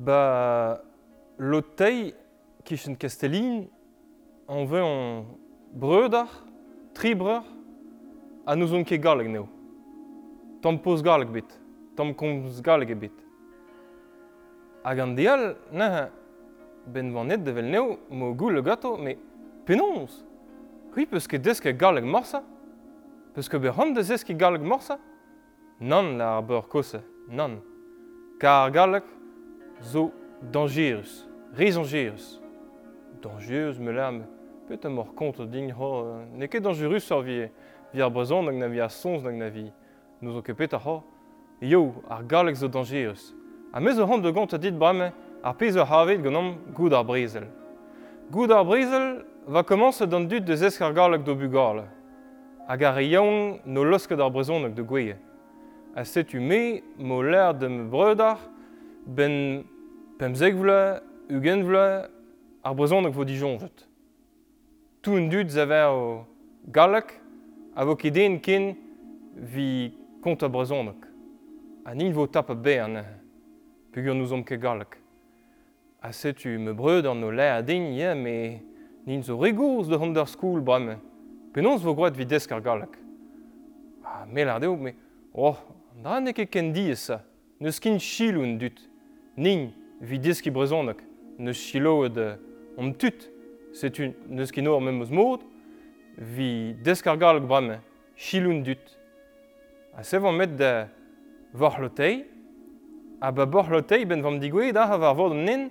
Ba, lotei kichen Kastellin, an veu an breudar, tribrer, a nous on ket galeg neo. Tam poz galeg bet, tam komz galeg bet. Hag an deal, na ben vanet devel neo, mo goul le gato, me penons, hui peus ket desk e galeg morsa, peus ket ber hant deus e galeg morsa, nan la ar beur kose, nan, kar galeg, zo dangerus, rezangerus. Dangerus, me lam, peut am mor kont o din ho, ne ket dangerus ar vie, vi ar brezon nag na vi ar sons nag na vi. Nous o ket ar ho, yo, ar galek zo dangerus. A mez o hand de gant a dit brame, ar pez o havet gant goud ar brezel. Goud ar brezel va komanse d'an dud de zesk ar galek do bugarle. Hag ar yaon no losket ar brezon nag de gweye. A setu me, mo l'air de me breudar, ben pemzek vla, ugen vla, ar brezhoneg vo dijon vet. Tout un dud zaver o galak, a vo ket den ken vi kont a brezhoneg. A nin vo tap a bern, peogwir nous omp ket galak. A setu me breud an o lae a din, yeah, me nin zo regourz de hant skoul brame. Penons vo groet vi desk ar galak. A me ar deo, me, oh, dra ne ket ken di esa, neus kin chiloun dut. nin vidisk i brezhoneg neus siloet om tut setu neus ket nor memoz mod, vi desk ar galg brame siloun dut. A sevan met da vor lotei, a ba bor lotei ben vam digwe da ha var vod an nen,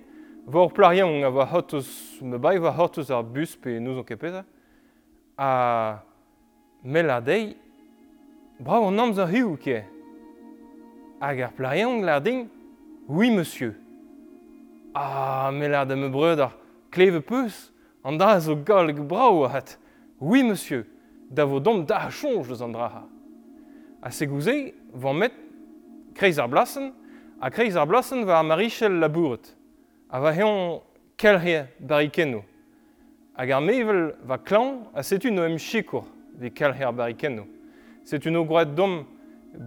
vor plarion a va hotus me bai va hotus ar bus pe nous on kepeta, a mel a dei, bravo an amzer hiu ke, hag ar plarion larding, Oui, monsieur. Ah, me la de me breuder, kleve peus, an da zo galg brao hat. Oui, monsieur, da vo dom da chonj deus an draha. A se gouze, van met kreiz ar blasen, a kreiz ar blasen va a marichel labouret, a va heon kelhe barikenno. Hag ar mevel va klan a setu no em chikour ve kelhe ar barikenno. Setu no groet dom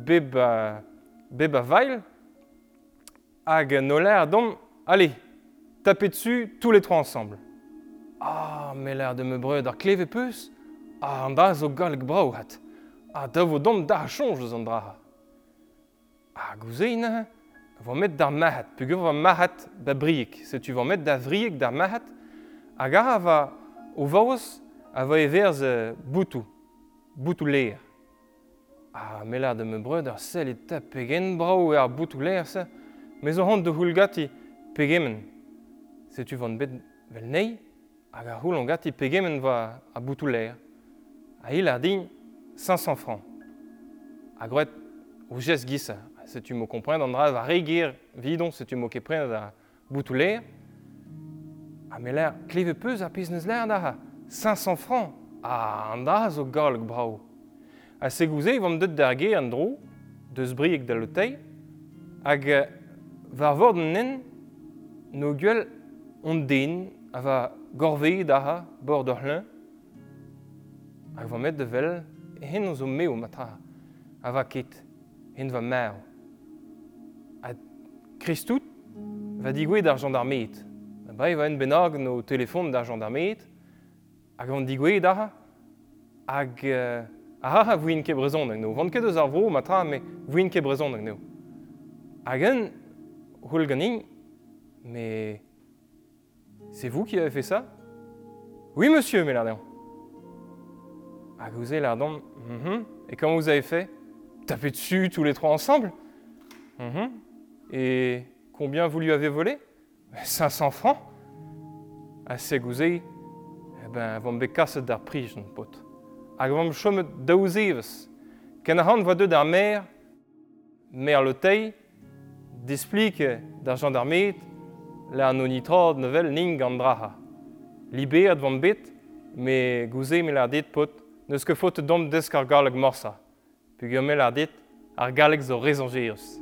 beb a, beb a vail, Hagenoler. Donc, allez, tapez dessus tous les trois ensemble. Ah, mais l'air de me breuder klevepus. Ah, da zo galg brauhat. Ah, da vo dom da change zandra. Ah, gouzeine. Hein? Vo met da mahat. Pugo va mahat da briek. Se tu va met da vriek da mahat. Agar va o vaos ava evers euh, boutou. Boutou leer. Ah, mais l'air de me breuder sel et tapegen brau er boutou leer se. Me zo hon de hulgati pegemen. Setu van bet vel nei, hag a houl gati pegemen va a boutouler. A il ar din 500 francs. A gret o jes gisa. Setu mo kompren an dra va regir vidon se tu mo kepren da boutouler. A me l'air kleve peus a piznes l'air da 500 francs. Ah, an da zo galg brao. A segouze, vam deut d'ar an dro, deus briek da lotei, hag war nen, no gwell on den a va gorve da ha bord ur len hag va met de vel hen zo meo matra a va ket hen va mer. A kristout va digwe d'ar gendarmet ba e va en benag no telefon d'ar gendarmet hag an digwe da ha hag euh, a ha vouin ke brezon no. Vant ket eus ar vro matra me vouin ke brezon no. Hag en roul ganin, mais c'est vous qui avez fait ça? Oui, monsieur, mais l'ardon. Hag vous avez l'ardon, mm et comment vous avez fait? Taper dessus tous les trois ensemble? Mm -hmm. Et combien vous lui avez volé? 500 francs. Assez gouzé, eh ben, vont me casser d'ar prix, mon pote. Hag vont me tei, displike da gendarmet la an onitrad nevel ning andraha. Libé Libet van bet, me gouze me la dit pot, neus ket faot dom desk galeg morsa. Pug eo me la dit ar galeg zo rezongeus.